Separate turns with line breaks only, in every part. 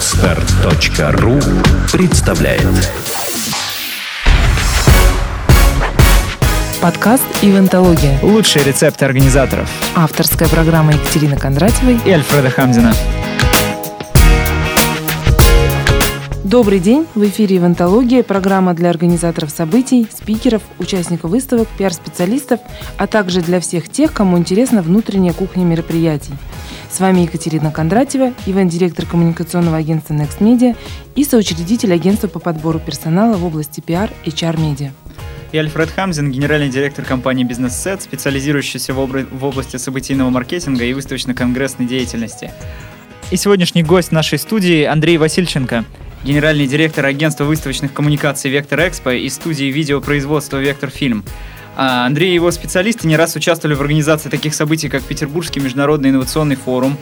Отстар.ру представляет
Подкаст «Ивентология».
Лучшие рецепты организаторов.
Авторская программа Екатерины Кондратьевой
и Альфреда Хамзина.
Добрый день! В эфире «Ивентология» – программа для организаторов событий, спикеров, участников выставок, пиар-специалистов, а также для всех тех, кому интересна внутренняя кухня мероприятий. С вами Екатерина Кондратьева, ивент-директор коммуникационного агентства Next Media и соучредитель агентства по подбору персонала в области пиар и HR-медиа.
Я Альфред Хамзин, генеральный директор компании Business Set, специализирующийся в, в области событийного маркетинга и выставочно-конгрессной деятельности. И сегодняшний гость нашей студии Андрей Васильченко, генеральный директор агентства выставочных коммуникаций Вектор Экспо и студии видеопроизводства Вектор Фильм. А Андрей и его специалисты не раз участвовали в организации таких событий, как Петербургский международный инновационный форум,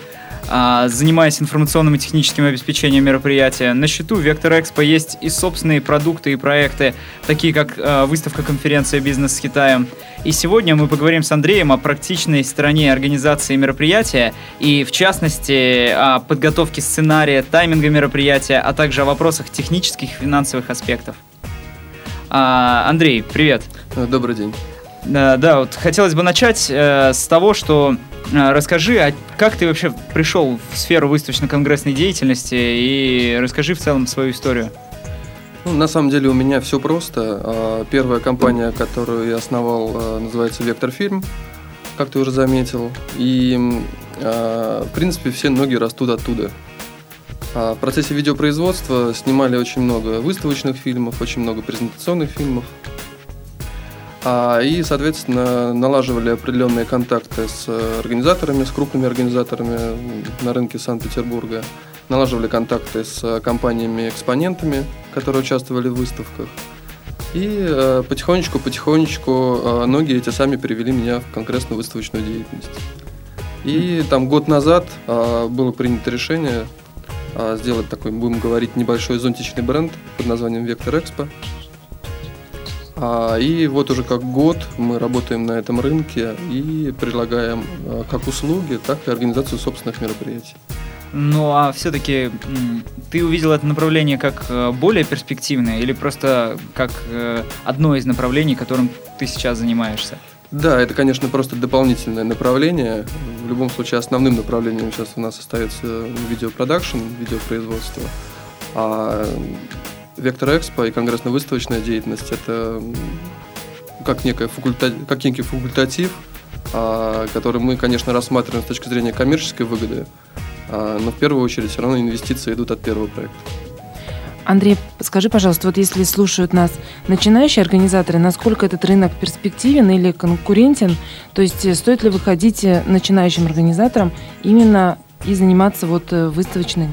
а, занимаясь информационным и техническим обеспечением мероприятия. На счету Вектор Экспо есть и собственные продукты и проекты, такие как а, выставка-конференция «Бизнес с Китаем». И сегодня мы поговорим с Андреем о практичной стороне организации мероприятия и, в частности, о подготовке сценария, тайминга мероприятия, а также о вопросах технических и финансовых аспектов. Андрей, привет.
Добрый день.
Да, да, вот хотелось бы начать э, с того, что э, расскажи, а как ты вообще пришел в сферу выставочно-конгрессной деятельности и расскажи в целом свою историю.
Ну, на самом деле у меня все просто. А, первая компания, которую я основал, а, называется Вектор Фильм, как ты уже заметил. И, а, в принципе, все ноги растут оттуда. В процессе видеопроизводства снимали очень много выставочных фильмов, очень много презентационных фильмов. И, соответственно, налаживали определенные контакты с организаторами, с крупными организаторами на рынке Санкт-Петербурга. Налаживали контакты с компаниями-экспонентами, которые участвовали в выставках. И потихонечку-потихонечку ноги эти сами привели меня в конкретную выставочную деятельность. И там год назад было принято решение сделать такой, будем говорить, небольшой зонтичный бренд под названием Вектор Экспо. И вот уже как год мы работаем на этом рынке и предлагаем как услуги, так и организацию собственных мероприятий.
Ну а все-таки ты увидел это направление как э, более перспективное или просто как э, одно из направлений, которым ты сейчас занимаешься?
Да, это, конечно, просто дополнительное направление. В любом случае, основным направлением сейчас у нас остается видеопродакшн, видеопроизводство. А Вектор Экспо и конгрессно-выставочная деятельность – это как, некая факульта... как некий факультатив, а, который мы, конечно, рассматриваем с точки зрения коммерческой выгоды, а, но в первую очередь все равно инвестиции идут от первого проекта.
Андрей, скажи, пожалуйста, вот если слушают нас начинающие организаторы, насколько этот рынок перспективен или конкурентен? То есть э, стоит ли выходить э, начинающим организаторам именно и заниматься вот э, выставочной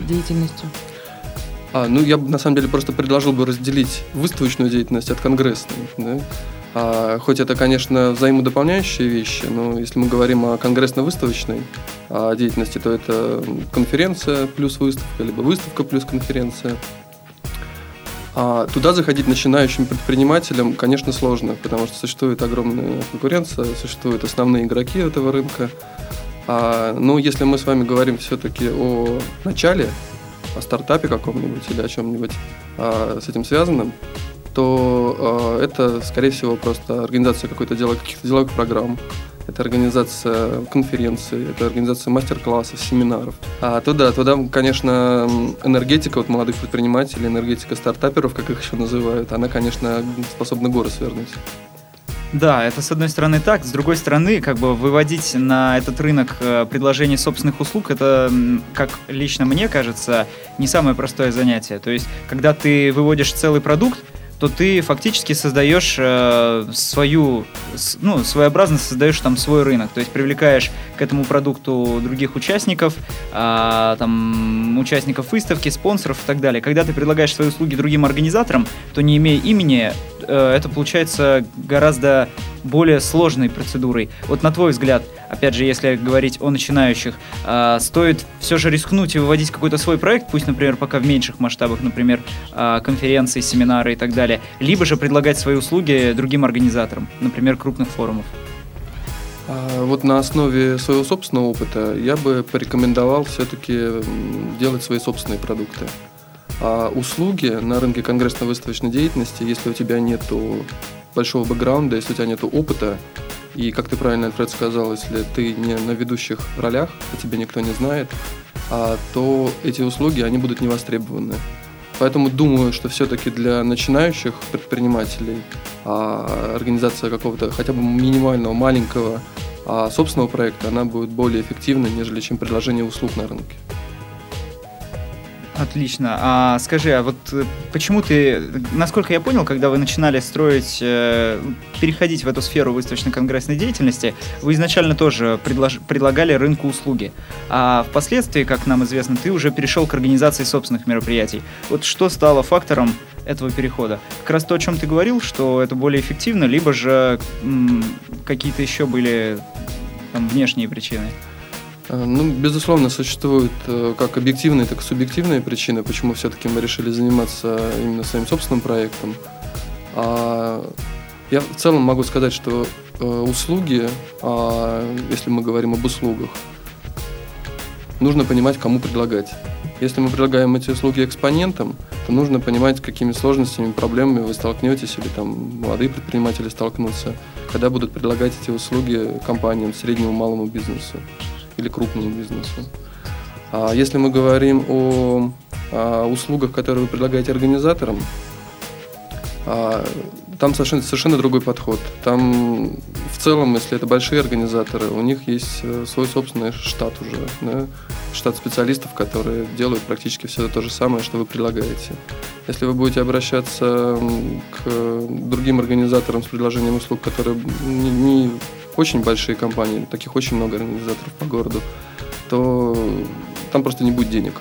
деятельностью?
А, ну, я бы на самом деле просто предложил бы разделить выставочную деятельность от конгрессной. Да? А, хоть это, конечно, взаимодополняющие вещи, но если мы говорим о конгрессно-выставочной а, деятельности, то это конференция плюс выставка, либо выставка плюс конференция. А туда заходить начинающим предпринимателям, конечно, сложно, потому что существует огромная конкуренция, существуют основные игроки этого рынка. А, но если мы с вами говорим все-таки о начале, о стартапе каком-нибудь или о чем-нибудь а, с этим связанном, то э, это, скорее всего, просто организация какой-то дела, каких-то деловых программ. Это организация конференций, это организация мастер-классов, семинаров. А туда, туда, конечно, энергетика вот молодых предпринимателей, энергетика стартаперов, как их еще называют, она, конечно, способна горы свернуть.
Да, это с одной стороны так, с другой стороны, как бы выводить на этот рынок э, предложение собственных услуг, это, как лично мне кажется, не самое простое занятие. То есть, когда ты выводишь целый продукт, то ты фактически создаешь э, свою, ну, своеобразно создаешь там свой рынок, то есть привлекаешь к этому продукту других участников, э, там, участников выставки, спонсоров и так далее. Когда ты предлагаешь свои услуги другим организаторам, то не имея имени, э, это получается гораздо более сложной процедурой. Вот на твой взгляд, опять же, если говорить о начинающих, э, стоит все же рискнуть и выводить какой-то свой проект, пусть, например, пока в меньших масштабах, например, э, конференции, семинары и так далее, либо же предлагать свои услуги другим организаторам, например, крупных форумов?
А, вот на основе своего собственного опыта я бы порекомендовал все-таки делать свои собственные продукты. А услуги на рынке конгрессно-выставочной деятельности, если у тебя нет большого бэкграунда, если у тебя нет опыта, и, как ты правильно, Альфред сказал, если ты не на ведущих ролях, а тебе никто не знает, а, то эти услуги, они будут не востребованы. Поэтому думаю, что все-таки для начинающих предпринимателей а, организация какого-то хотя бы минимального, маленького а, собственного проекта, она будет более эффективной, нежели чем предложение услуг на рынке.
Отлично. А скажи, а вот э, почему ты, насколько я понял, когда вы начинали строить, э, переходить в эту сферу выставочно-конгрессной деятельности, вы изначально тоже предлож, предлагали рынку услуги, а впоследствии, как нам известно, ты уже перешел к организации собственных мероприятий. Вот что стало фактором этого перехода? Как раз то, о чем ты говорил, что это более эффективно, либо же какие-то еще были там внешние причины?
Э, ну, безусловно, существуют э, как объективные, так и субъективные причины, почему все-таки мы решили заниматься именно своим собственным проектом. А я в целом могу сказать, что э, услуги, а, если мы говорим об услугах, нужно понимать, кому предлагать. Если мы предлагаем эти услуги экспонентам, то нужно понимать, какими сложностями, проблемами вы столкнетесь, или там молодые предприниматели столкнутся, когда будут предлагать эти услуги компаниям, среднему малому бизнесу или крупному бизнесу. А если мы говорим о, о услугах, которые вы предлагаете организаторам, а, там совершенно, совершенно другой подход. Там в целом, если это большие организаторы, у них есть э, свой собственный штат уже, да? штат специалистов, которые делают практически все то же самое, что вы предлагаете. Если вы будете обращаться к другим организаторам с предложением услуг, которые не, не очень большие компании, таких очень много организаторов по городу, то там просто не будет денег.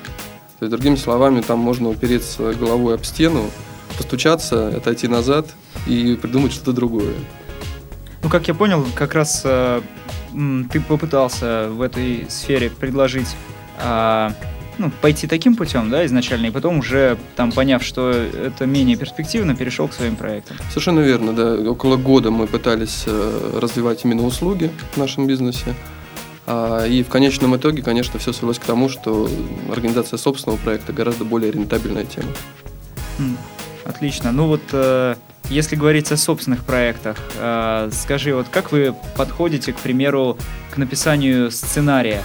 То есть, другими словами, там можно упереться головой об стену, постучаться, отойти назад и придумать что-то другое.
Ну, как я понял, как раз э, ты попытался в этой сфере предложить э, ну, пойти таким путем, да, изначально, и потом уже, там, поняв, что это менее перспективно, перешел к своим проектам.
Совершенно верно, да. Около года мы пытались э, развивать именно услуги в нашем бизнесе. А, и в конечном итоге, конечно, все свелось к тому, что организация собственного проекта гораздо более рентабельная тема.
Отлично. Ну вот, э, если говорить о собственных проектах, э, скажи, вот как вы подходите, к примеру, к написанию сценария?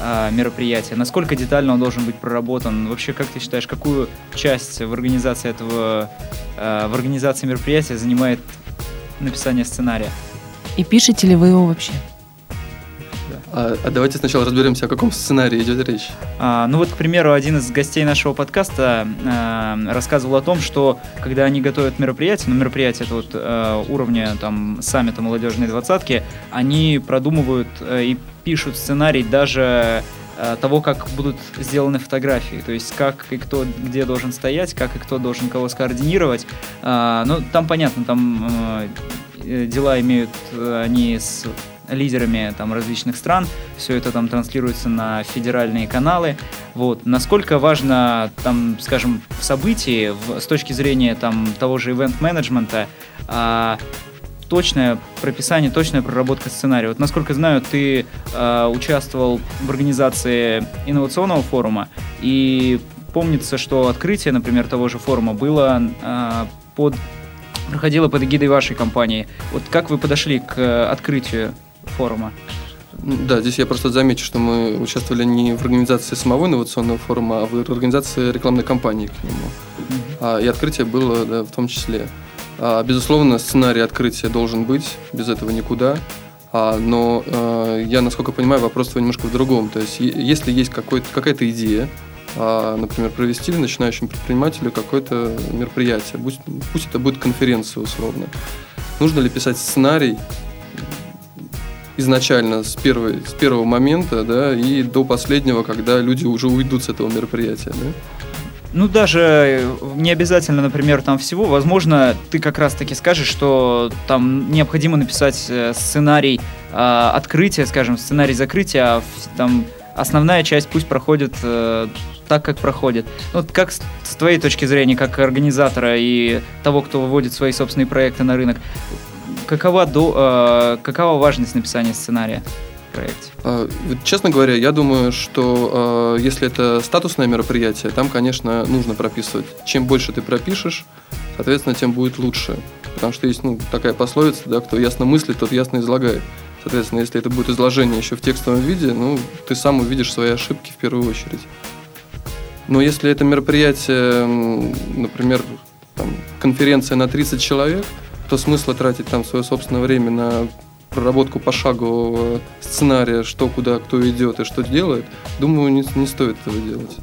А, мероприятия? Насколько детально он должен быть проработан? Вообще, как ты считаешь, какую часть в организации этого, а, в организации мероприятия занимает написание сценария?
И пишете ли вы его вообще?
А, а давайте сначала разберемся, о каком сценарии идет речь.
А, ну вот, к примеру, один из гостей нашего подкаста а, рассказывал о том, что когда они готовят мероприятие, ну мероприятие это вот а, уровня там саммита молодежной двадцатки, они продумывают а, и пишут сценарий даже а, того, как будут сделаны фотографии, то есть как и кто где должен стоять, как и кто должен кого скоординировать. А, ну, там понятно, там а, дела имеют они с лидерами там, различных стран. Все это там транслируется на федеральные каналы. Вот. Насколько важно, там, скажем, в событии в, с точки зрения там, того же ивент-менеджмента, а, точное прописание, точная проработка сценария. Вот насколько знаю, ты э, участвовал в организации инновационного форума, и помнится, что открытие, например, того же форума было э, под проходило под эгидой вашей компании. Вот как вы подошли к открытию форума.
Ну да, здесь я просто замечу, что мы участвовали не в организации самого инновационного форума, а в организации рекламной кампании к нему. Mm-hmm. А, и открытие было да, в том числе. А, безусловно, сценарий открытия должен быть, без этого никуда. А, но а, я, насколько понимаю, вопрос немножко в другом. То есть, если есть какая-то идея, а, например, провести начинающим предпринимателю какое-то мероприятие, пусть, пусть это будет конференция условно. Нужно ли писать сценарий изначально с, первой, с первого момента, да, и до последнего, когда люди уже уйдут с этого мероприятия, да?
Ну, даже э, не обязательно, например, там всего. Возможно, ты как раз-таки скажешь, что там необходимо написать э, сценарий э, открытия, скажем, сценарий закрытия, а там основная часть пусть проходит э, так, как проходит. Ну, вот как с, с твоей точки зрения, как организатора и того, кто выводит свои собственные проекты на рынок, какова, до, э, какова важность написания сценария проекте?
А, честно говоря, я думаю, что э, если это статусное мероприятие, там, конечно, нужно прописывать. Чем больше ты пропишешь, соответственно, тем будет лучше. Потому что есть ну, такая пословица, да, кто ясно мыслит, тот ясно излагает. Соответственно, если это будет изложение еще в текстовом виде, ну, ты сам увидишь свои ошибки в первую очередь. Но если это мероприятие, например, там, конференция на 30 человек, то смысла тратить там свое собственное время на проработку пошагового сценария, что куда кто идет и что делает, думаю, не, не стоит этого делать.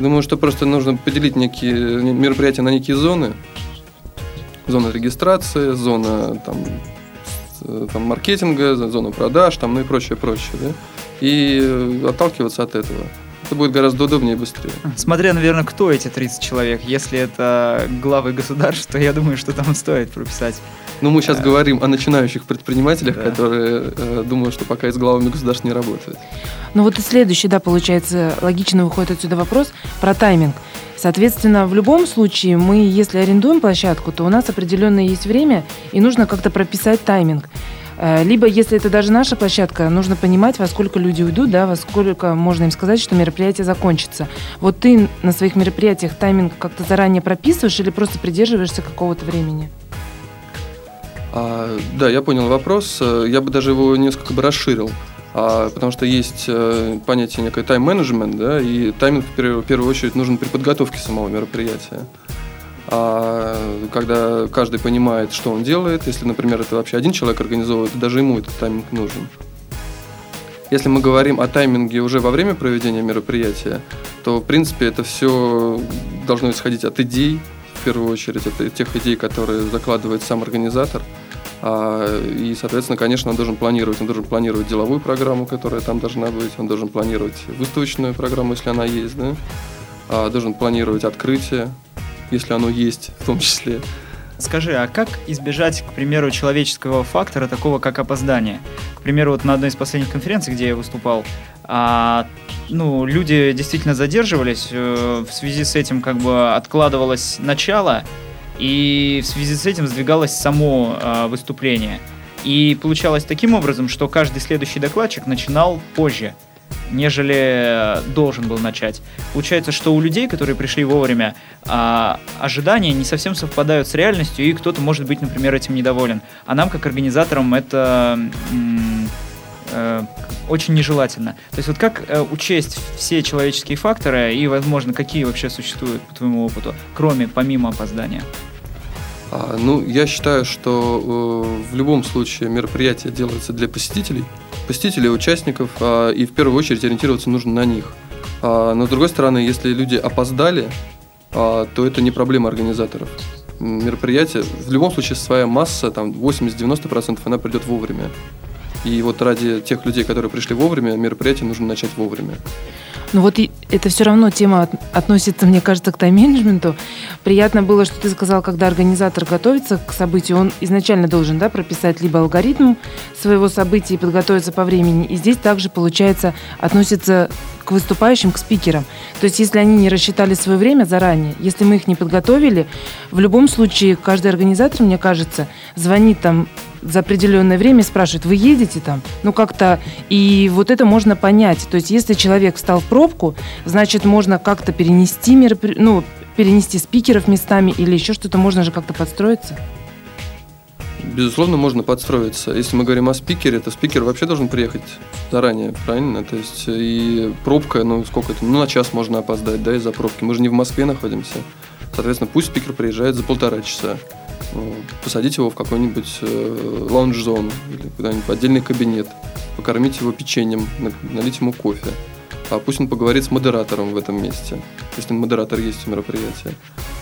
Думаю, что просто нужно поделить некие мероприятия на некие зоны. Зона регистрации, зона там, там, маркетинга, зона продаж, там, ну и прочее, прочее. Да? И отталкиваться от этого. Это будет гораздо удобнее и быстрее.
Смотря, наверное, кто эти 30 человек. Если это главы государств, то я думаю, что там стоит прописать.
Ну, мы сейчас а... говорим о начинающих предпринимателях, да. которые э, думают, что пока и с главами государств не работают.
Ну вот и следующий, да, получается, логично выходит отсюда вопрос про тайминг. Соответственно, в любом случае мы, если арендуем площадку, то у нас определенное есть время, и нужно как-то прописать тайминг. Э, либо, если это даже наша площадка, нужно понимать, во сколько люди уйдут, да, во сколько можно им сказать, что мероприятие закончится. Вот ты на своих мероприятиях тайминг как-то заранее прописываешь или просто придерживаешься какого-то времени?
А, да, я понял вопрос. Я бы даже его несколько бы расширил. А, потому что есть э, понятие некое тайм-менеджмент, да, и тайминг в первую очередь нужен при подготовке самого мероприятия а когда каждый понимает, что он делает, если, например, это вообще один человек организовывает, даже ему этот тайминг нужен. Если мы говорим о тайминге уже во время проведения мероприятия, то, в принципе, это все должно исходить от идей, в первую очередь, от тех идей, которые закладывает сам организатор. А, и, соответственно, конечно, он должен планировать. Он должен планировать деловую программу, которая там должна быть. Он должен планировать выставочную программу, если она есть, да? А, должен планировать открытие, если оно есть в том числе.
Скажи, а как избежать, к примеру, человеческого фактора, такого как опоздание? К примеру, вот на одной из последних конференций, где я выступал, а, ну, люди действительно задерживались, э, в связи с этим как бы откладывалось начало, и в связи с этим сдвигалось само э, выступление. И получалось таким образом, что каждый следующий докладчик начинал позже нежели должен был начать. Получается, что у людей, которые пришли вовремя, а, ожидания не совсем совпадают с реальностью, и кто-то может быть, например, этим недоволен. А нам, как организаторам, это э, очень нежелательно. То есть вот как э, учесть все человеческие факторы и, возможно, какие вообще существуют по твоему опыту, кроме, помимо опоздания?
А, ну, я считаю, что э, в любом случае мероприятие делается для посетителей, посетителей, участников, а, и в первую очередь ориентироваться нужно на них. А, но с другой стороны, если люди опоздали, а, то это не проблема организаторов. Мероприятие, в любом случае, своя масса, там 80-90%, она придет вовремя. И вот ради тех людей, которые пришли вовремя, мероприятие нужно начать вовремя.
Ну вот это все равно тема относится, мне кажется, к тайм-менеджменту. Приятно было, что ты сказал, когда организатор готовится к событию, он изначально должен да, прописать либо алгоритм своего события и подготовиться по времени. И здесь также, получается, относится к выступающим, к спикерам. То есть, если они не рассчитали свое время заранее, если мы их не подготовили, в любом случае каждый организатор, мне кажется, звонит там за определенное время спрашивают, вы едете там? Ну, как-то... И вот это можно понять. То есть, если человек встал в пробку, значит, можно как-то перенести меропри... ну, перенести спикеров местами или еще что-то, можно же как-то подстроиться.
Безусловно, можно подстроиться. Если мы говорим о спикере, то спикер вообще должен приехать заранее, правильно? То есть и пробка, ну сколько это, ну на час можно опоздать, да, из-за пробки. Мы же не в Москве находимся. Соответственно, пусть спикер приезжает за полтора часа. Посадить его в какой-нибудь э, лаунж-зону или куда-нибудь в отдельный кабинет, покормить его печеньем, налить ему кофе. А пусть он поговорит с модератором в этом месте, если модератор есть у мероприятия.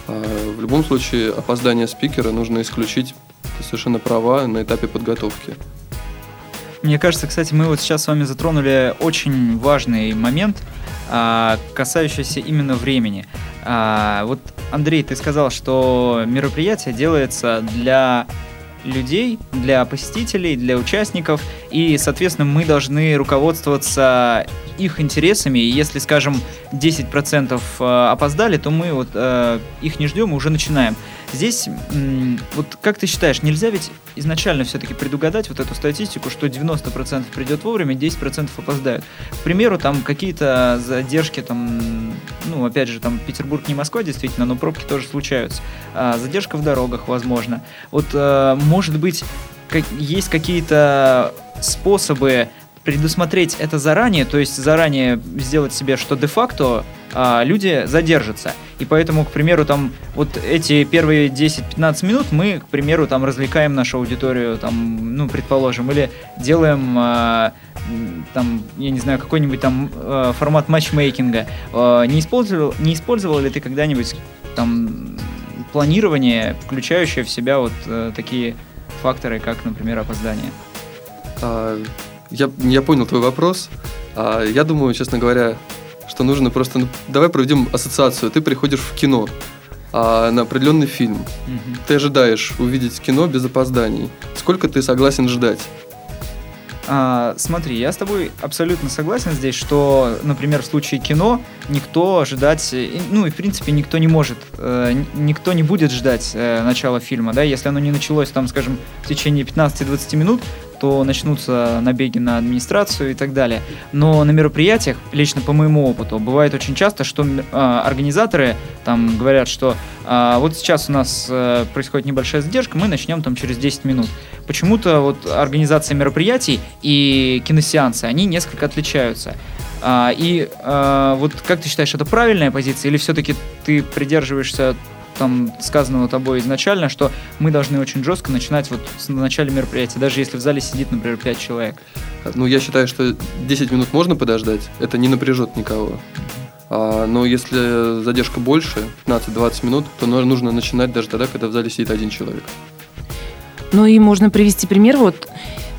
А в любом случае, опоздание спикера нужно исключить. Ты совершенно права на этапе подготовки.
Мне кажется, кстати, мы вот сейчас с вами затронули очень важный момент, а, касающийся именно времени. А, вот, Андрей, ты сказал, что мероприятие делается для людей, для посетителей, для участников, и, соответственно, мы должны руководствоваться их интересами, и если, скажем, 10% э, опоздали, то мы вот э, их не ждем и уже начинаем. Здесь, вот как ты считаешь, нельзя ведь изначально все-таки предугадать вот эту статистику, что 90% придет вовремя, 10% опоздают. К примеру, там какие-то задержки, там, ну, опять же, там Петербург не Москва, действительно, но пробки тоже случаются. А, задержка в дорогах, возможно. Вот, а, может быть, как, есть какие-то способы предусмотреть это заранее, то есть заранее сделать себе, что де-факто а, люди задержатся. И поэтому, к примеру, там вот эти первые 10-15 минут мы, к примеру, там развлекаем нашу аудиторию, там, ну, предположим, или делаем а, там, я не знаю, какой-нибудь там а, формат матчмейкинга. А, не, использовал, не использовал ли ты когда-нибудь там планирование, включающее в себя вот а, такие факторы, как, например, опоздание?
А, я, я понял твой вопрос. А, я думаю, честно говоря, что нужно просто... Ну, давай проведем ассоциацию. Ты приходишь в кино а, на определенный фильм. Угу. Ты ожидаешь увидеть кино без опозданий. Сколько ты согласен ждать?
А, смотри, я с тобой абсолютно согласен здесь, что, например, в случае кино никто ожидать, ну и в принципе никто не может, э, никто не будет ждать э, начала фильма, да, если оно не началось там, скажем, в течение 15-20 минут, то начнутся набеги на администрацию и так далее. Но на мероприятиях, лично по моему опыту, бывает очень часто, что э, организаторы там говорят, что э, вот сейчас у нас э, происходит небольшая задержка, мы начнем там через 10 минут. Почему-то вот организация мероприятий и киносеансы, они несколько отличаются. А, и а, вот как ты считаешь, это правильная позиция или все-таки ты придерживаешься там сказанного тобой изначально, что мы должны очень жестко начинать вот с начала мероприятия, даже если в зале сидит, например, 5 человек.
Ну, я считаю, что 10 минут можно подождать, это не напряжет никого. А, но если задержка больше, 15-20 минут, то нужно начинать даже тогда, когда в зале сидит один человек.
Ну и можно привести пример. Вот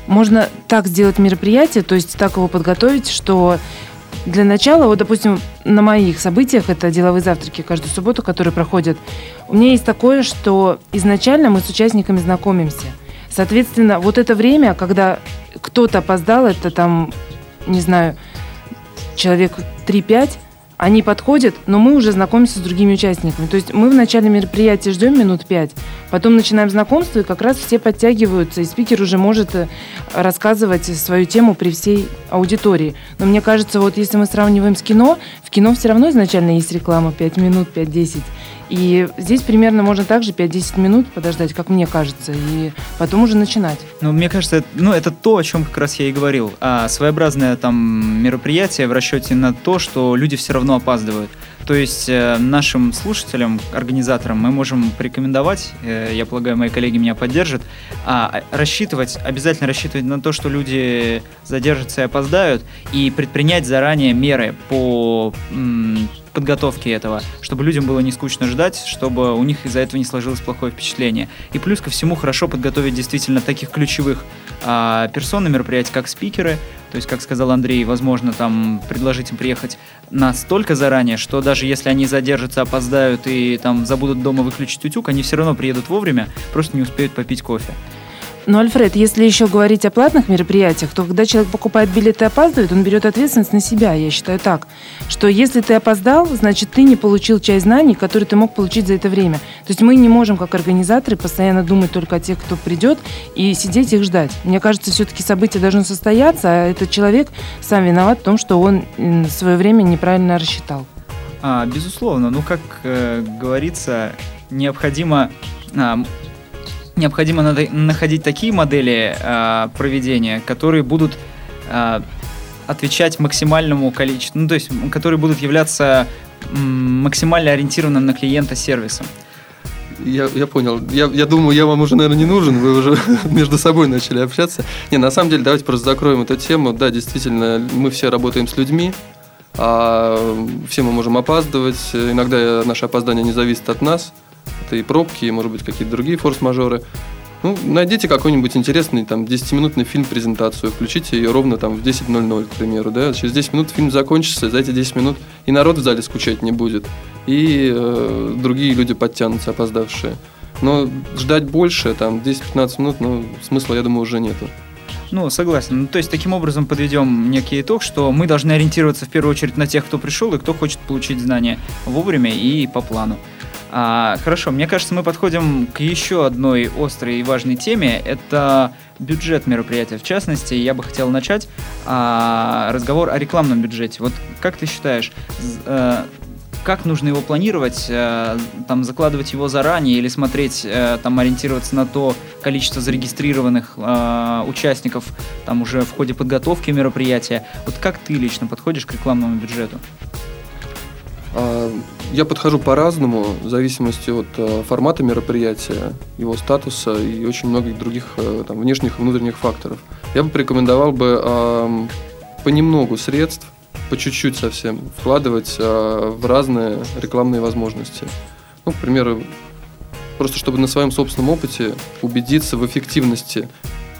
можно так сделать мероприятие, то есть так его подготовить, что для начала, вот, допустим, на моих событиях, это деловые завтраки каждую субботу, которые проходят, у меня есть такое, что изначально мы с участниками знакомимся. Соответственно, вот это время, когда кто-то опоздал, это там, не знаю, человек 3-5, они подходят, но мы уже знакомимся с другими участниками. То есть мы в начале мероприятия ждем минут пять, потом начинаем знакомство, и как раз все подтягиваются, и спикер уже может э, рассказывать свою тему при всей аудитории. Но мне кажется, вот если мы сравниваем с кино, в кино все равно изначально есть реклама 5 минут, 5-10. И здесь примерно можно также 5-10 минут подождать, как мне кажется, и потом уже начинать.
Ну, мне кажется, ну, это то, о чем как раз я и говорил. А, своеобразное там мероприятие в расчете на то, что люди все равно опаздывают. То есть э, нашим слушателям, организаторам мы можем порекомендовать, э, я полагаю, мои коллеги меня поддержат, а, рассчитывать, обязательно рассчитывать на то, что люди задержатся и опоздают, и предпринять заранее меры по м, подготовки этого, чтобы людям было не скучно ждать, чтобы у них из-за этого не сложилось плохое впечатление. И плюс ко всему хорошо подготовить действительно таких ключевых а, персон на мероприятии, как спикеры, то есть, как сказал Андрей, возможно, там предложить им приехать настолько заранее, что даже если они задержатся, опоздают и там забудут дома выключить утюг, они все равно приедут вовремя, просто не успеют попить кофе.
Но, Альфред, если еще говорить о платных мероприятиях, то когда человек покупает билеты и опаздывает, он берет ответственность на себя. Я считаю так, что если ты опоздал, значит, ты не получил часть знаний, которые ты мог получить за это время. То есть мы не можем, как организаторы, постоянно думать только о тех, кто придет, и сидеть их ждать. Мне кажется, все-таки событие должно состояться, а этот человек сам виноват в том, что он свое время неправильно рассчитал.
А, безусловно, ну как э, говорится, необходимо необходимо находить такие модели э, проведения, которые будут э, отвечать максимальному количеству, ну то есть, которые будут являться максимально ориентированным на клиента сервисом.
Я, я понял. Я, я думаю, я вам уже, наверное, не нужен. Вы уже между собой начали общаться. Не, на самом деле, давайте просто закроем эту тему. Да, действительно, мы все работаем с людьми. А все мы можем опаздывать. Иногда наше опоздание не зависит от нас это и пробки, и, может быть, какие-то другие форс-мажоры. Ну, найдите какой-нибудь интересный там 10-минутный фильм-презентацию, включите ее ровно там в 10.00, к примеру, да, через 10 минут фильм закончится, за эти 10 минут и народ в зале скучать не будет, и э, другие люди подтянутся, опоздавшие. Но ждать больше, там, 10-15 минут, ну, смысла, я думаю, уже нету.
Ну, согласен. Ну, то есть, таким образом подведем некий итог, что мы должны ориентироваться в первую очередь на тех, кто пришел и кто хочет получить знания вовремя и по плану. А, хорошо, мне кажется, мы подходим к еще одной острой и важной теме. Это бюджет мероприятия. В частности, я бы хотел начать а, разговор о рекламном бюджете. Вот как ты считаешь, э, как нужно его планировать, э, там закладывать его заранее или смотреть, э, там ориентироваться на то количество зарегистрированных участников там уже в ходе подготовки мероприятия. Вот как ты лично подходишь к рекламному бюджету?
А, я подхожу по-разному, в зависимости от э, формата мероприятия, его статуса и очень многих других э, там, внешних и внутренних факторов. Я бы порекомендовал бы понемногу средств по чуть-чуть совсем вкладывать а, в разные рекламные возможности. Ну, к примеру, просто чтобы на своем собственном опыте убедиться в эффективности,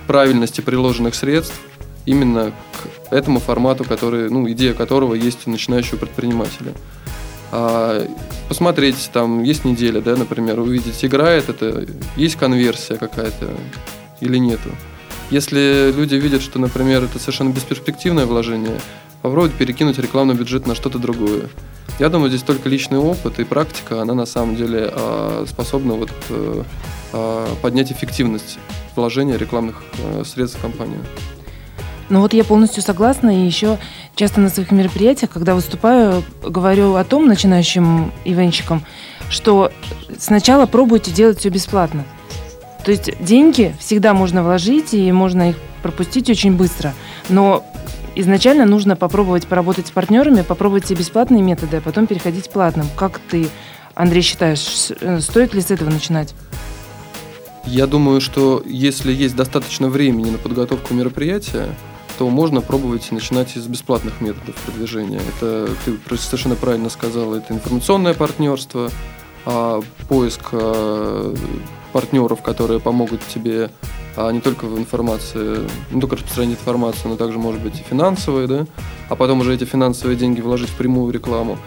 правильности приложенных средств именно к этому формату, который, ну, идея которого есть у начинающего предпринимателя. А, посмотреть, там есть неделя, да, например, увидеть, играет это, есть конверсия какая-то или нету. Если люди видят, что, например, это совершенно бесперспективное вложение, попробовать перекинуть рекламный бюджет на что-то другое. Я думаю, здесь только личный опыт и практика, она на самом деле а, способна вот, э, а, поднять эффективность вложения рекламных э, средств в компанию.
Ну вот я полностью согласна, и еще часто на своих мероприятиях, когда выступаю, говорю о том начинающим ивенщикам, что сначала пробуйте делать все бесплатно. То есть деньги всегда можно вложить, и можно их пропустить очень быстро. Но изначально нужно попробовать поработать с партнерами, попробовать все бесплатные методы, а потом переходить к платным. Как ты, Андрей, считаешь, э, стоит ли с этого начинать?
Я думаю, что если есть достаточно времени на подготовку мероприятия, то можно пробовать начинать из бесплатных методов продвижения. Это ты совершенно правильно сказал, это информационное партнерство, а, поиск а, партнеров, которые помогут тебе а не только в информации, не только распространить информацию, но также, может быть, и финансовые, да, а потом уже эти финансовые деньги вложить в прямую рекламу,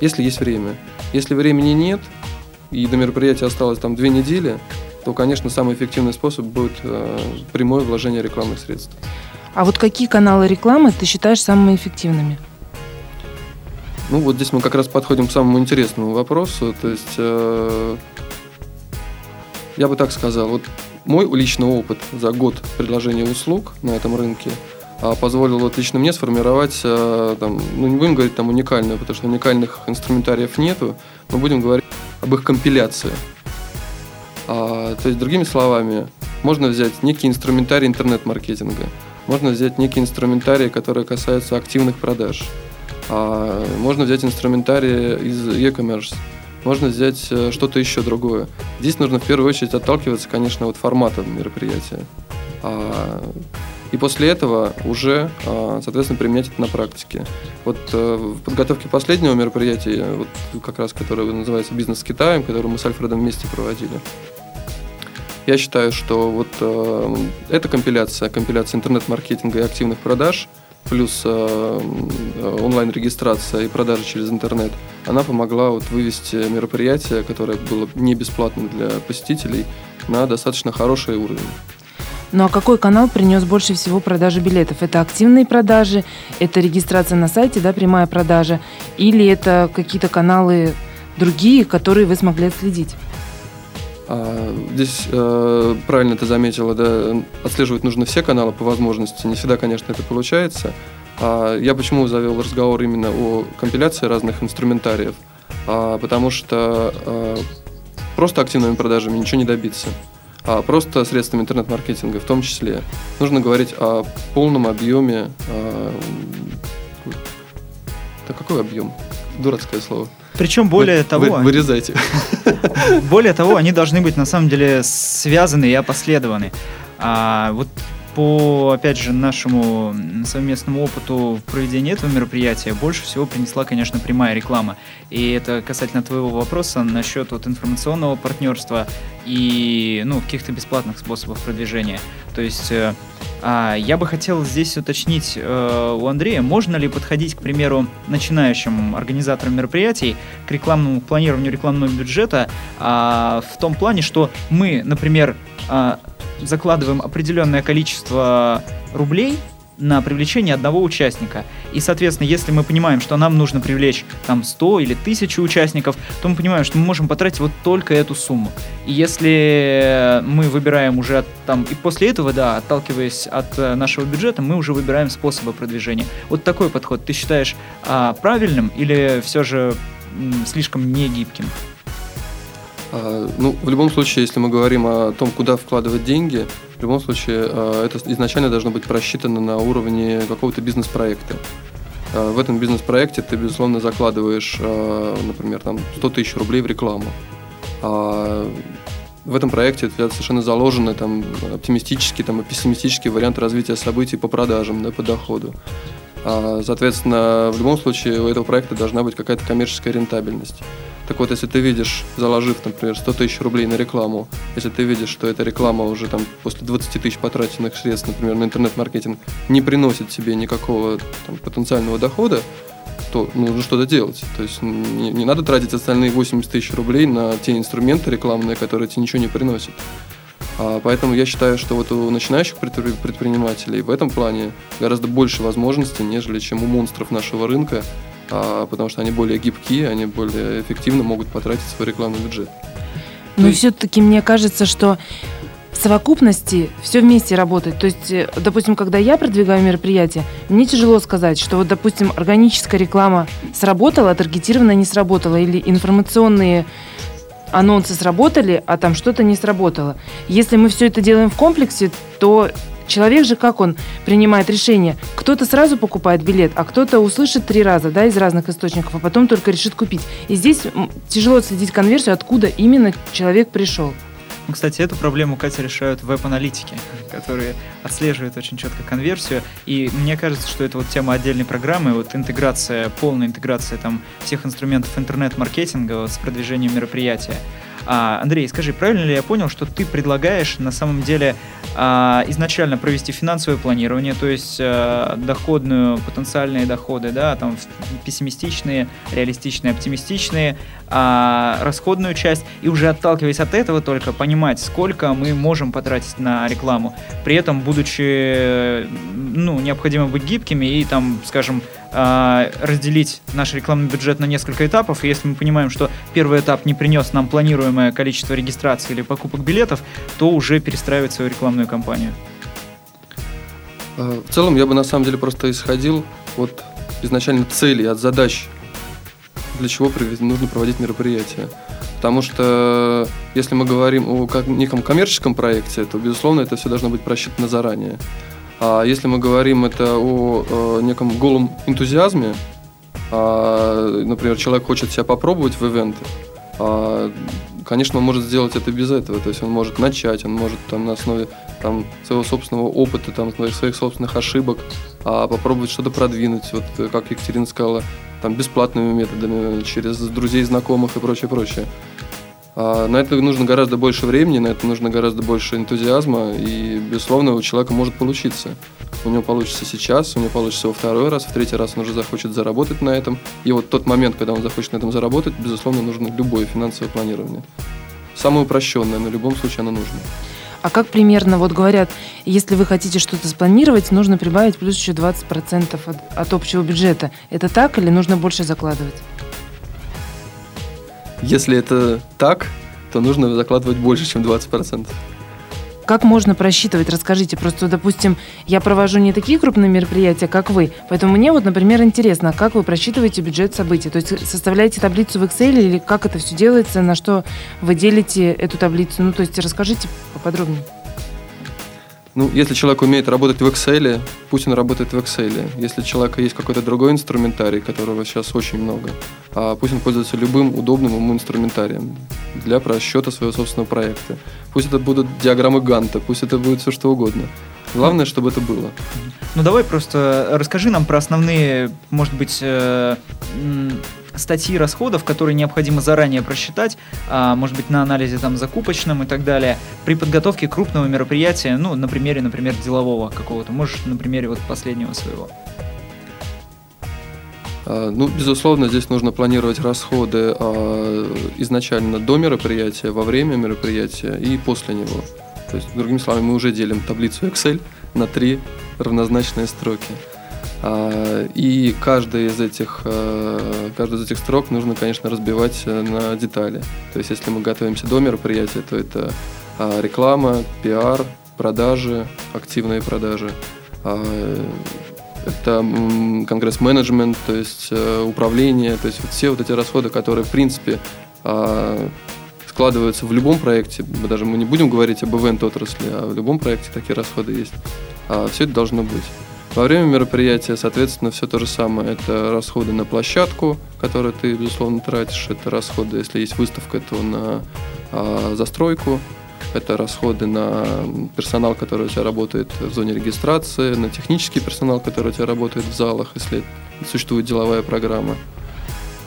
если есть время. Если времени нет, и до мероприятия осталось там две недели, то, конечно, самый эффективный способ будет э, прямое вложение рекламных средств.
А вот какие каналы рекламы ты считаешь самыми эффективными?
Ну, вот здесь мы как раз подходим к самому интересному вопросу. То есть, э, я бы так сказал, вот мой личный опыт за год предложения услуг на этом рынке а, позволил вот лично мне сформировать, а, там, ну не будем говорить там уникальную, потому что уникальных инструментариев нету, но будем говорить об их компиляции. А, то есть, другими словами, можно взять некий инструментарий интернет-маркетинга, можно взять некий инструментарий, который касается активных продаж, а, можно взять инструментарий из e-commerce, можно взять э, что-то еще другое. Здесь нужно в первую очередь отталкиваться, конечно, от формата мероприятия. А, и после этого уже, а, соответственно, применять это на практике. Вот э, в подготовке последнего мероприятия, вот как раз которое называется «Бизнес с Китаем», которое мы с Альфредом вместе проводили, я считаю, что вот э, эта компиляция, компиляция интернет-маркетинга и активных продаж – плюс э, онлайн-регистрация и продажи через интернет, она помогла вот вывести мероприятие, которое было не бесплатным для посетителей, на достаточно хороший уровень.
Ну а какой канал принес больше всего продажи билетов? Это активные продажи, это регистрация на сайте, да, прямая продажа, или это какие-то каналы другие, которые вы смогли отследить?
А, здесь э, правильно ты заметила, да, отслеживать нужно все каналы по возможности. Не всегда, конечно, это получается. А я почему завел разговор именно о компиляции разных инструментариев? А, потому что а, просто активными продажами ничего не добиться. А просто средствами интернет-маркетинга в том числе. Нужно говорить о полном объеме. А, да какой объем? Дурацкое слово.
Причем более вы, того... Вы,
вырезайте.
Более того, они должны быть на самом деле связаны и опоследованы. А вот по, опять же, нашему совместному опыту в проведении этого мероприятия больше всего принесла, конечно, прямая реклама. И это касательно твоего вопроса насчет вот информационного партнерства и ну, каких-то бесплатных способов продвижения. То есть э, а, я бы хотел здесь уточнить э, у Андрея, можно ли подходить, к примеру, начинающим организаторам мероприятий к рекламному планированию рекламного бюджета а, в том плане, что мы, например, а, закладываем определенное количество рублей на привлечение одного участника. И, соответственно, если мы понимаем, что нам нужно привлечь там 100 или 1000 участников, то мы понимаем, что мы можем потратить вот только эту сумму. И если мы выбираем уже там, и после этого, да, отталкиваясь от э, нашего бюджета, мы уже выбираем способы продвижения. Вот такой подход ты считаешь а, правильным или все же м, слишком негибким?
А, ну, в любом случае, если мы говорим о том, куда вкладывать деньги, в любом случае а, это изначально должно быть просчитано на уровне какого-то бизнес-проекта. А, в этом бизнес-проекте ты, безусловно, закладываешь, например, там 100 тысяч рублей в рекламу. В этом проекте у тебя совершенно заложены там, оптимистические там, и пессимистические варианты развития событий по продажам, да, по доходу. Соответственно, в любом случае у этого проекта должна быть какая-то коммерческая рентабельность. Так вот, если ты видишь, заложив, например, 100 тысяч рублей на рекламу, если ты видишь, что эта реклама уже там после 20 тысяч потраченных средств, например, на интернет-маркетинг, не приносит тебе никакого там, потенциального дохода, то нужно что-то делать. То есть не, не надо тратить остальные 80 тысяч рублей на те инструменты рекламные, которые тебе ничего не приносят. А, поэтому я считаю, что вот у начинающих предпринимателей в этом плане гораздо больше возможностей, нежели чем у монстров нашего рынка, потому что они более гибкие, они более эффективно могут потратить свой рекламный бюджет.
Но ну, все-таки мне кажется, что в совокупности все вместе работает. То есть, э, допустим, когда я продвигаю мероприятие, мне тяжело сказать, что вот, допустим, органическая реклама сработала, а таргетированная не сработала, или информационные анонсы сработали, а там что-то не сработало. Если мы все это делаем в комплексе, то Человек же как он принимает решение? Кто-то сразу покупает билет, а кто-то услышит три раза да, из разных источников, а потом только решит купить. И здесь тяжело следить конверсию, откуда именно человек пришел.
Кстати, эту проблему, Катя, решают веб-аналитики, которые отслеживают очень четко конверсию. И мне кажется, что это вот тема отдельной программы, вот интеграция, полная интеграция там всех инструментов интернет-маркетинга вот, с продвижением мероприятия. А, Андрей, скажи, правильно ли я понял, что ты предлагаешь на самом деле а, изначально провести финансовое планирование, то есть а, доходную, потенциальные доходы, да, там пессимистичные, реалистичные, оптимистичные, а, расходную часть, и уже отталкиваясь от этого только понимать, сколько мы можем потратить на рекламу, при этом будучи, ну, необходимо быть гибкими и там, скажем, разделить наш рекламный бюджет на несколько этапов, и если мы понимаем, что первый этап не принес нам планируемое количество регистраций или покупок билетов, то уже перестраивать свою рекламную кампанию.
А, в целом я бы на самом деле просто исходил от изначально целей, от задач, для чего нужно проводить мероприятие. Потому что если мы говорим о неком коммерческом проекте, то, безусловно, это все должно быть просчитано заранее. А если мы говорим это о, о неком голом энтузиазме, а, например, человек хочет себя попробовать в ивенты, а, конечно, он может сделать это без этого. То есть он может начать, он может там, на основе там, своего собственного опыта, там, своих собственных ошибок а, попробовать что-то продвинуть. Вот как Екатерина сказала, там, бесплатными методами, через друзей, знакомых и прочее, прочее. А, на это нужно гораздо больше времени, на это нужно гораздо больше энтузиазма, и, безусловно, у человека может получиться. У него получится сейчас, у него получится во второй раз, в третий раз он уже захочет заработать на этом. И вот тот момент, когда он захочет на этом заработать, безусловно, нужно любое финансовое планирование. Самое упрощенное, но в любом случае оно нужно.
А как примерно, вот говорят, если вы хотите что-то спланировать, нужно прибавить плюс еще 20% от, от общего бюджета. Это так или нужно больше закладывать?
Если это так, то нужно закладывать больше, чем 20%.
Как можно просчитывать? Расскажите. Просто, допустим, я провожу не такие крупные мероприятия, как вы. Поэтому мне вот, например, интересно, как вы просчитываете бюджет событий? То есть составляете таблицу в Excel или как это все делается, на что вы делите эту таблицу? Ну, то есть расскажите поподробнее.
Ну, если человек умеет работать в Excel, пусть он работает в Excel. Если у человека есть какой-то другой инструментарий, которого сейчас очень много, а пусть он пользуется любым удобным ему инструментарием для просчета своего собственного проекта. Пусть это будут диаграммы Ганта, пусть это будет все что угодно. Главное, чтобы это было.
Ну давай просто расскажи нам про основные, может быть, э, статьи расходов, которые необходимо заранее просчитать, а, может быть, на анализе там закупочном и так далее, при подготовке крупного мероприятия, ну, на примере, например, делового какого-то. Можешь на примере вот последнего своего.
А, ну, безусловно, здесь нужно планировать расходы а, изначально до мероприятия, во время мероприятия и после него. То есть, другими словами, мы уже делим таблицу Excel на три равнозначные строки. А, и каждый из этих, э, каждый из этих строк нужно, конечно, разбивать э, на детали. То есть, если мы готовимся до мероприятия, то это а, реклама, пиар, продажи, активные продажи. А, это конгресс-менеджмент, то есть э, управление, то есть вот все вот эти расходы, которые, в принципе, складываются в любом проекте, даже мы не будем говорить об ивент-отрасли, а в любом проекте такие расходы есть. Все это должно быть. Во время мероприятия, соответственно, все то же самое. Это расходы на площадку, которые ты, безусловно, тратишь. Это расходы, если есть выставка, то на а, застройку. Это расходы на персонал, который у тебя работает в зоне регистрации, на технический персонал, который у тебя работает в залах, если существует деловая программа.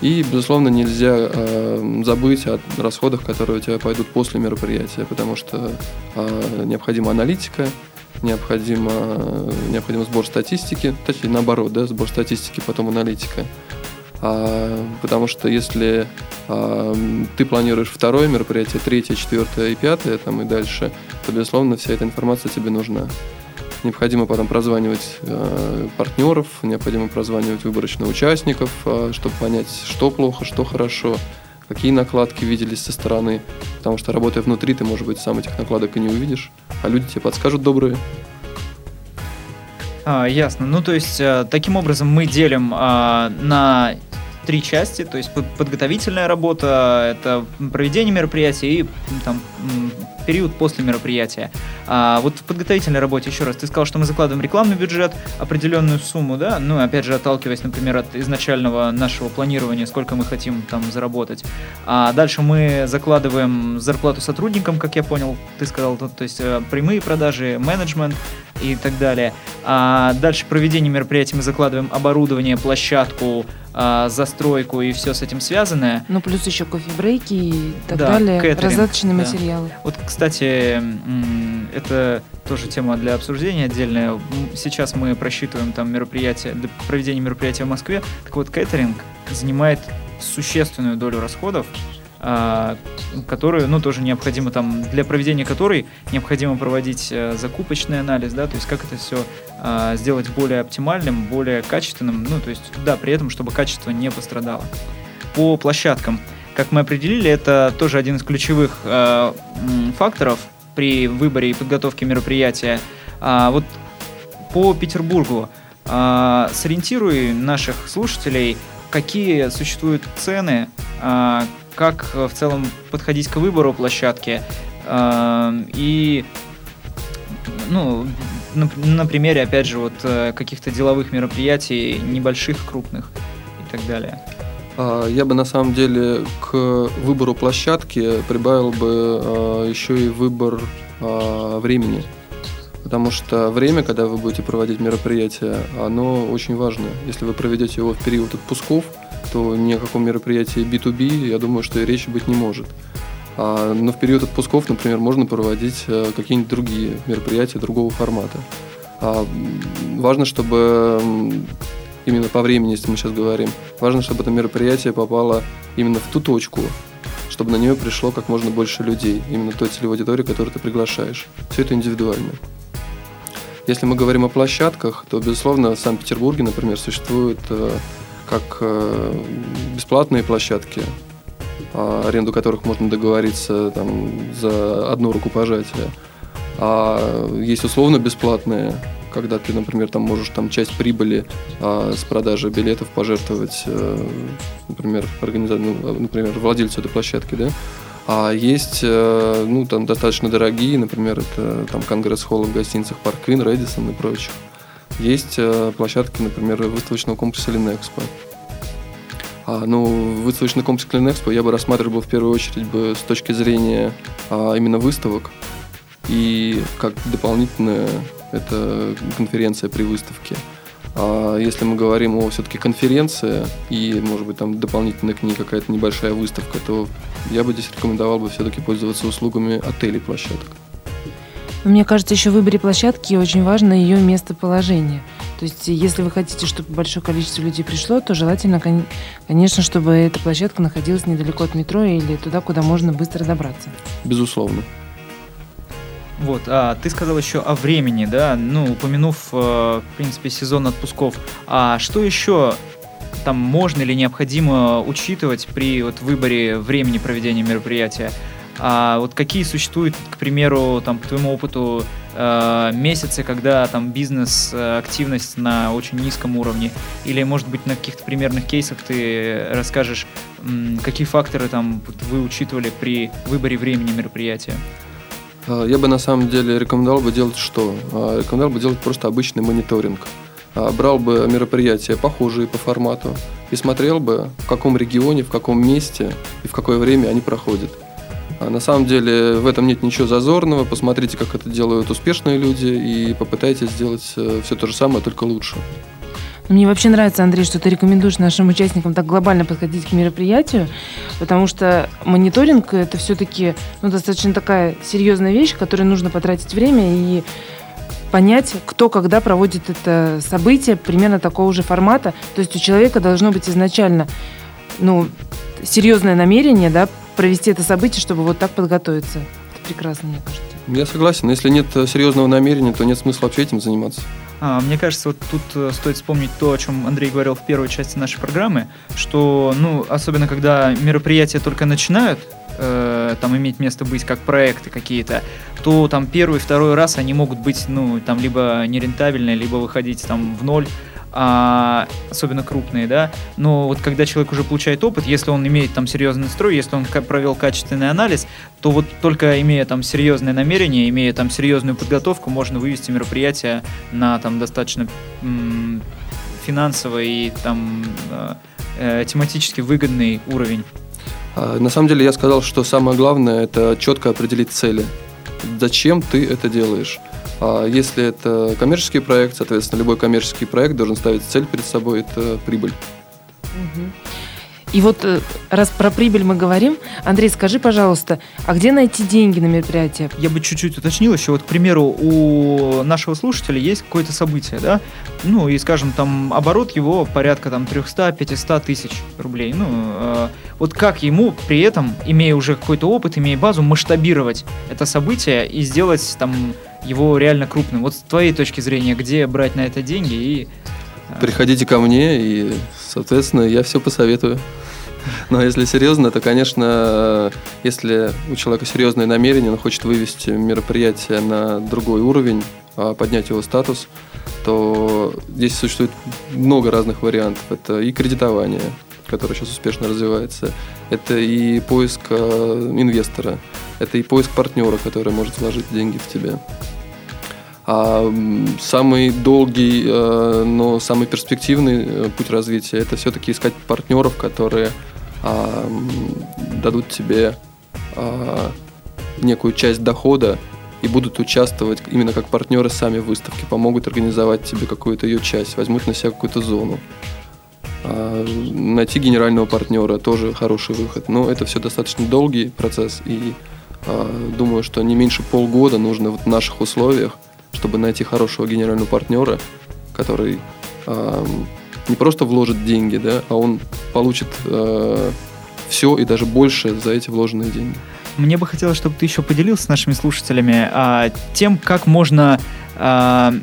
И, безусловно, нельзя э, забыть о расходах, которые у тебя пойдут после мероприятия, потому что э, необходима аналитика, необходимо, необходим сбор статистики, точнее наоборот, да, сбор статистики, потом аналитика. А, потому что если а, ты планируешь второе мероприятие, третье, четвертое и пятое, там и дальше, то, безусловно, вся эта информация тебе нужна. Необходимо потом прозванивать э, партнеров, необходимо прозванивать выборочно участников, э, чтобы понять, что плохо, что хорошо, какие накладки виделись со стороны. Потому что работая внутри, ты, может быть, сам этих накладок и не увидишь, а люди тебе подскажут добрые.
А, ясно. Ну, то есть, э, таким образом мы делим а, на три части, то есть подготовительная работа, это проведение мероприятия и там период после мероприятия. А вот в подготовительной работе, еще раз, ты сказал, что мы закладываем рекламный бюджет, определенную сумму, да, ну, опять же, отталкиваясь, например, от изначального нашего планирования, сколько мы хотим там заработать. А дальше мы закладываем зарплату сотрудникам, как я понял, ты сказал, то, то есть э, прямые продажи, менеджмент и так далее. А дальше проведение мероприятий мы закладываем оборудование, площадку, а, застройку и все с этим связанное.
Ну, плюс еще кофе-брейки и так да, далее, кэтеринг, раздаточные да. материалы.
Вот, кстати, это тоже тема для обсуждения отдельная. Сейчас мы просчитываем там мероприятие, проведение мероприятия в Москве. Так вот, кэтеринг занимает существенную долю расходов, а, которую, ну, тоже необходимо там, для проведения которой необходимо проводить э, закупочный анализ, да, то есть как это все а, сделать более оптимальным, более качественным, ну, то есть, да, при этом, чтобы качество не пострадало. По площадкам, как мы определили, это тоже один из ключевых э, факторов при выборе и подготовке мероприятия. А, вот по Петербургу а, сориентируй наших слушателей, какие существуют цены, а, как в целом подходить к выбору площадки а, и ну, на, на примере, опять же, вот э, каких-то деловых мероприятий, небольших, крупных и так далее.
А, я бы на самом деле к выбору площадки прибавил бы а, еще и выбор а, времени. Потому что время, когда вы будете проводить мероприятие, оно очень важно. Если вы проведете его в период отпусков, то ни о каком мероприятии B2B, я думаю, что и речи быть не может. Но в период отпусков, например, можно проводить э, какие-нибудь другие мероприятия другого формата. Важно, чтобы именно по времени, если мы сейчас говорим. Важно, чтобы это мероприятие попало именно в ту точку, чтобы на нее пришло как можно больше людей, именно той целевой аудитории, которую ты приглашаешь. Все это индивидуально. Если мы говорим о площадках, то, безусловно, в Санкт-Петербурге, например, существуют э, как э, бесплатные площадки, а, аренду которых можно договориться там, за одну руку пожатия. А есть условно бесплатные когда ты, например, там можешь там часть прибыли а, с продажи билетов пожертвовать, а, например, организа... ну, например, владельцу этой площадки, да, а есть, э, ну, там достаточно дорогие, например, это там Конгресс-холл в гостиницах Парк Квин, Редисон и прочих. Есть э, площадки, например, выставочного комплекса Линэкспо. А, ну, выставочный комплекс Клинэкспо я бы рассматривал в первую очередь бы с точки зрения а, именно выставок и как дополнительное это конференция при выставке. А если мы говорим о все-таки конференции и, может быть, там дополнительно к ней какая-то небольшая выставка, то я бы здесь рекомендовал бы все-таки пользоваться услугами отелей площадок.
Мне кажется, еще в выборе площадки очень важно ее местоположение. То есть, если вы хотите, чтобы большое количество людей пришло, то желательно, конечно, чтобы эта площадка находилась недалеко от метро или туда, куда можно быстро добраться.
Безусловно.
Вот, а ты сказал еще о времени, да, ну, упомянув, э, в принципе, сезон отпусков. А что еще там можно или необходимо учитывать при вот выборе времени проведения мероприятия? А вот какие существуют, к примеру, там, по твоему опыту, э, месяцы, когда там бизнес-активность на очень низком уровне? Или, может быть, на каких-то примерных кейсах ты расскажешь, м, какие факторы там вы учитывали при выборе времени мероприятия?
А, Я бы на самом деле рекомендовал бы делать что? А, Рекомендовал бы делать просто обычный мониторинг. А, Брал бы мероприятия похожие по формату и смотрел бы, в каком регионе, в каком месте и в какое время они проходят. На самом деле в этом нет ничего зазорного. Посмотрите, как это делают успешные люди и попытайтесь сделать все то же самое, только лучше.
Мне вообще нравится, Андрей, что ты рекомендуешь нашим участникам так глобально подходить к мероприятию, потому что мониторинг это все-таки ну, достаточно такая серьезная вещь, которой нужно потратить время и понять, кто когда проводит это событие примерно такого же формата. То есть у человека должно быть изначально ну, серьезное намерение да, провести это событие, чтобы вот так подготовиться. Это прекрасно, мне кажется.
Я согласен. Если нет э, серьезного намерения, то нет смысла вообще этим заниматься.
А, Мне кажется, вот тут э, стоит вспомнить то, о чем Андрей говорил в первой части нашей программы, что, ну, особенно когда мероприятия только начинают, э, там иметь место быть как проекты какие-то, то там первый, второй раз они могут быть, ну, там либо нерентабельные, либо выходить там в ноль, а, особенно крупные, да. Но вот когда человек уже получает опыт, если он имеет там серьезный настрой, если он провел качественный анализ, то вот только имея там серьезное намерение, имея там серьезную подготовку, можно вывести мероприятие на там достаточно м, финансово и там э, э, тематически выгодный уровень.
А, На самом деле я сказал, что самое главное это четко определить цели. Зачем ты это делаешь? А Если это коммерческий проект, соответственно, любой коммерческий проект должен ставить цель перед собой, это прибыль.
И вот э, раз про прибыль мы говорим, Андрей, скажи, пожалуйста, а где найти деньги на мероприятие?
Я бы чуть-чуть уточнил еще, вот, к примеру, у нашего слушателя есть какое-то событие, да, ну, и, скажем, там, оборот его порядка, там, 300-500 тысяч рублей, ну, э, вот как ему при этом, имея уже какой-то опыт, имея базу, масштабировать это событие и сделать, там, его реально крупным? Вот с твоей точки зрения, где брать на это деньги и... э,
Приходите ко мне, и, соответственно, я все посоветую. Но если серьезно, то, конечно, если у человека серьезное намерение, он хочет вывести мероприятие на другой уровень, а, поднять его статус, то здесь существует много разных вариантов. Это и кредитование, которое сейчас успешно развивается, это и поиск э, инвестора, это и поиск партнера, который может вложить деньги в тебя. А самый долгий, э, но самый перспективный э, путь развития это все-таки искать партнеров, которые а, дадут тебе а, некую часть дохода и будут участвовать именно как партнеры сами в выставке, помогут организовать тебе какую-то ее часть, возьмут на себя какую-то зону. А, найти генерального партнера тоже хороший выход. Но это все достаточно долгий процесс, и а, думаю, что не меньше полгода нужно в наших условиях, чтобы найти хорошего генерального партнера, который а, не просто вложит деньги, да, а он получит все и даже больше за эти вложенные деньги.
Мне бы хотелось, чтобы ты еще поделился с нашими слушателями а, тем, как можно, а,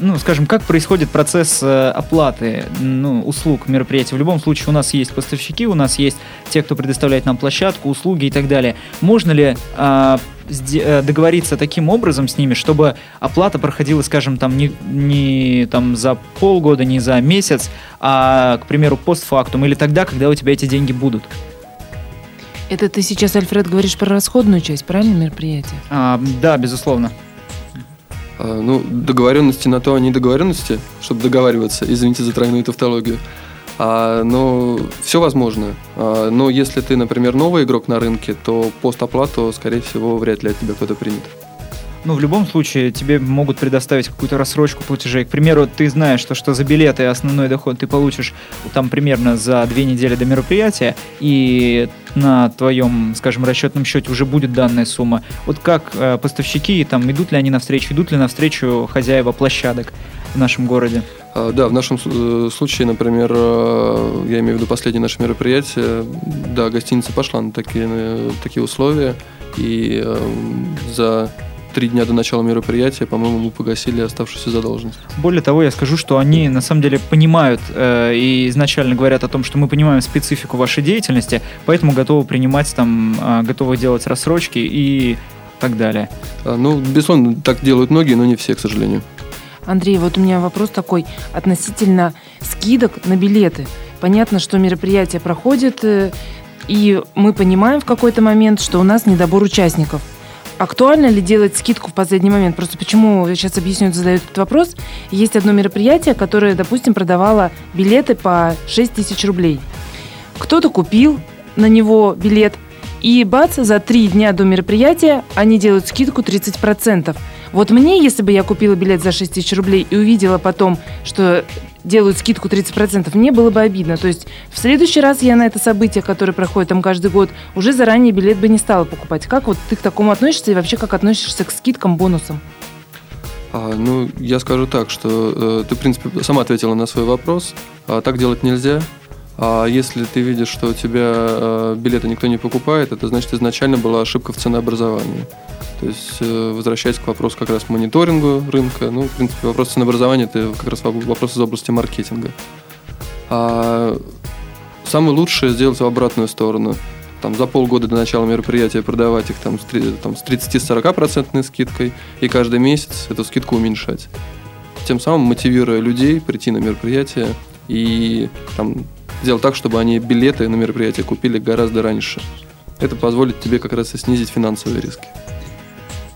ну, скажем, как происходит процесс э, оплаты ну, услуг мероприятий. В любом случае у нас есть поставщики, у нас есть те, кто предоставляет нам площадку, услуги и так далее. Можно ли а, э, договориться таким образом с ними, чтобы оплата проходила, скажем, там не, не там за полгода, не за месяц, а, к примеру, постфактум или тогда, когда у тебя эти деньги будут?
Это ты сейчас, Альфред, говоришь про расходную часть, правильно, мероприятия?
А, да, безусловно.
А, Ну, договоренности на то они договоренности, чтобы договариваться, извините за тройную тавтологию. А, но все возможно. А, но если ты, например, новый игрок на рынке, то постоплату, скорее всего, вряд ли от тебя кто-то примет.
Ну, в любом случае, тебе могут предоставить какую-то рассрочку платежей. К примеру, ты знаешь, что, что за билеты основной доход ты получишь там примерно за две недели до мероприятия, и на твоем, скажем, расчетном счете уже будет данная сумма. Вот как э, поставщики, там, идут ли они навстречу, идут ли навстречу хозяева площадок в нашем городе?
А, Да, в нашем э, случае, например, э, я имею в виду последнее наше мероприятие, да, гостиница пошла на такие, на такие условия, и э, за три дня до начала мероприятия, по-моему, мы погасили оставшуюся задолженность.
Более того, я скажу, что они на самом деле понимают э, и изначально говорят о том, что мы понимаем специфику вашей деятельности, поэтому готовы принимать там, э, готовы делать рассрочки и так далее.
А, ну, безусловно, так делают многие, но не все, к сожалению.
Андрей, вот у меня вопрос такой относительно скидок на билеты. Понятно, что мероприятие проходит, э, и мы понимаем в какой-то момент, что у нас недобор участников. Актуально ли делать скидку в последний момент? Просто почему, я сейчас объясню, задают этот вопрос. Есть одно мероприятие, которое, допустим, продавало билеты по 6 тысяч рублей. Кто-то купил на него билет, и бац, за три дня до мероприятия они делают скидку 30%. Вот мне, если бы я купила билет за 6 тысяч рублей и увидела потом, что делают скидку 30%, мне было бы обидно. То есть в следующий раз я на это событие, которое проходит там каждый год, уже заранее билет бы не стала покупать. Как вот ты к такому относишься и вообще как относишься к скидкам, бонусам?
А, ну, я скажу так, что э, ты, в принципе, сама ответила на свой вопрос. А, так делать нельзя. А если ты видишь, что у тебя э, билеты никто не покупает, это значит изначально была ошибка в ценообразовании. То есть, э, возвращаясь к вопросу как раз мониторингу рынка, ну, в принципе, вопрос ценообразования – это как раз вопрос из области маркетинга. А самое лучшее сделать в обратную сторону. Там, за полгода до начала мероприятия продавать их там, с, там, с 30-40% скидкой и каждый месяц эту скидку уменьшать. Тем самым мотивируя людей прийти на мероприятие и там, сделать так, чтобы они билеты на мероприятие купили гораздо раньше. Это позволит тебе как раз и снизить финансовые риски.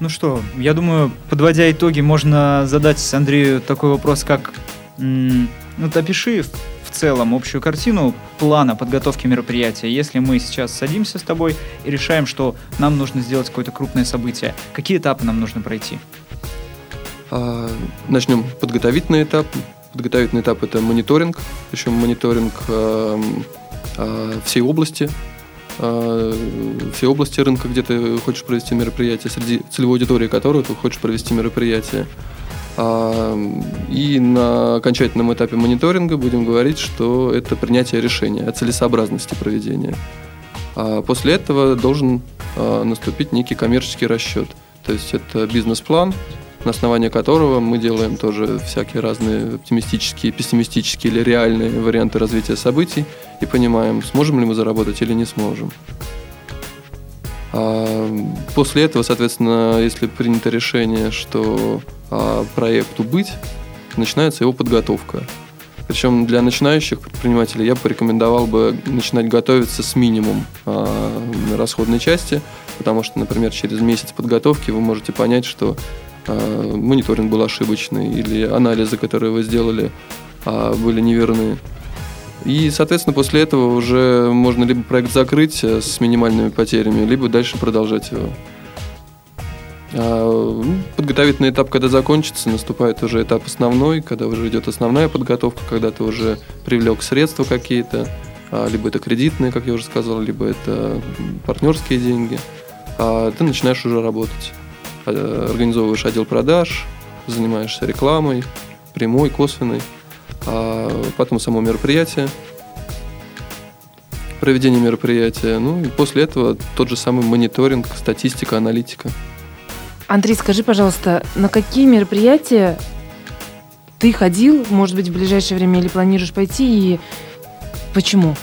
Ну что, я думаю, подводя итоги, можно задать Андрею такой вопрос, как, ну, опиши в целом общую картину плана подготовки мероприятия. Если мы сейчас садимся с тобой и решаем, что нам нужно сделать какое-то крупное событие, какие этапы нам нужно пройти?
А, начнем подготовительный этап. Подготовительный этап – это мониторинг, причем мониторинг э, э, всей области, э, всей области рынка, где ты хочешь провести мероприятие, среди целевой аудитории которой ты хочешь провести мероприятие. И на окончательном этапе мониторинга будем говорить, что это принятие решения о целесообразности проведения. А после этого должен наступить некий коммерческий расчет. То есть это бизнес-план, на основании которого мы делаем тоже всякие разные оптимистические, пессимистические или реальные варианты развития событий и понимаем, сможем ли мы заработать или не сможем. А после этого, соответственно, если принято решение, что а, проекту быть, начинается его подготовка. Причем для начинающих предпринимателей я порекомендовал бы начинать готовиться с минимум а, расходной части, потому что, например, через месяц подготовки вы можете понять, что а, мониторинг был ошибочный или анализы, которые вы сделали, а, были неверны. И, соответственно, после этого уже можно либо проект закрыть э, с минимальными потерями, либо дальше продолжать его. А, ну, подготовительный этап, когда закончится, наступает уже этап основной, когда уже идет основная подготовка, когда ты уже привлек средства какие-то, либо это кредитные, как я уже сказал, либо это партнерские деньги. Ты начинаешь уже работать. Э, организовываешь отдел продаж, занимаешься рекламой, прямой, косвенной, а потом само мероприятие, проведение мероприятия, ну и после этого тот же самый мониторинг, статистика, аналитика.
Андрей, скажи, пожалуйста, на какие мероприятия ты ходил, может быть, в ближайшее время или планируешь пойти, и почему?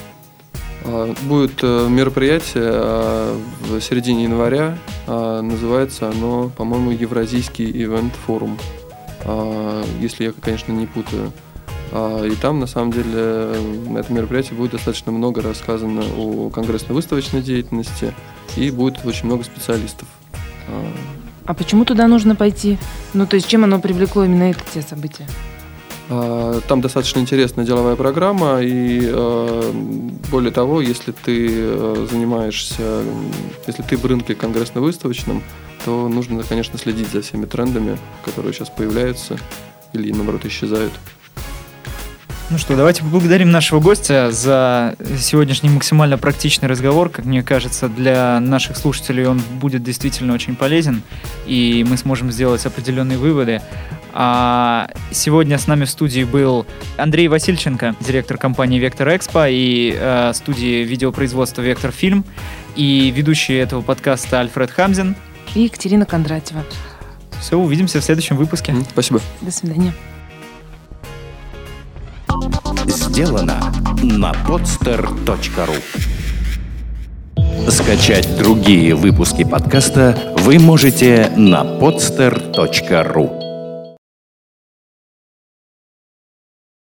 А, будет э, мероприятие а, в середине января. А, называется оно, по-моему, Евразийский ивент форум. Если я, конечно, не путаю. И там, на самом деле, на этом мероприятии будет достаточно много рассказано о конгрессно-выставочной деятельности и будет очень много специалистов.
А почему туда нужно пойти? Ну, то есть, чем оно привлекло именно это те события?
А, там достаточно интересная деловая программа, и а, более того, если ты а, занимаешься, если ты в рынке конгрессно-выставочном, то нужно, конечно, следить за всеми трендами, которые сейчас появляются или, наоборот, исчезают.
Ну что, давайте поблагодарим нашего гостя за сегодняшний максимально практичный разговор. Как мне кажется, для наших слушателей он будет действительно очень полезен, и мы сможем сделать определенные выводы. А сегодня с нами в студии был Андрей Васильченко, директор компании Вектор Экспо и э, студии видеопроизводства Вектор Фильм, и ведущий этого подкаста Альфред Хамзин.
И Екатерина Кондратьева.
Все, увидимся в следующем выпуске.
Спасибо.
До свидания.
Сделано на podster.ru Скачать другие выпуски подкаста вы можете на podster.ru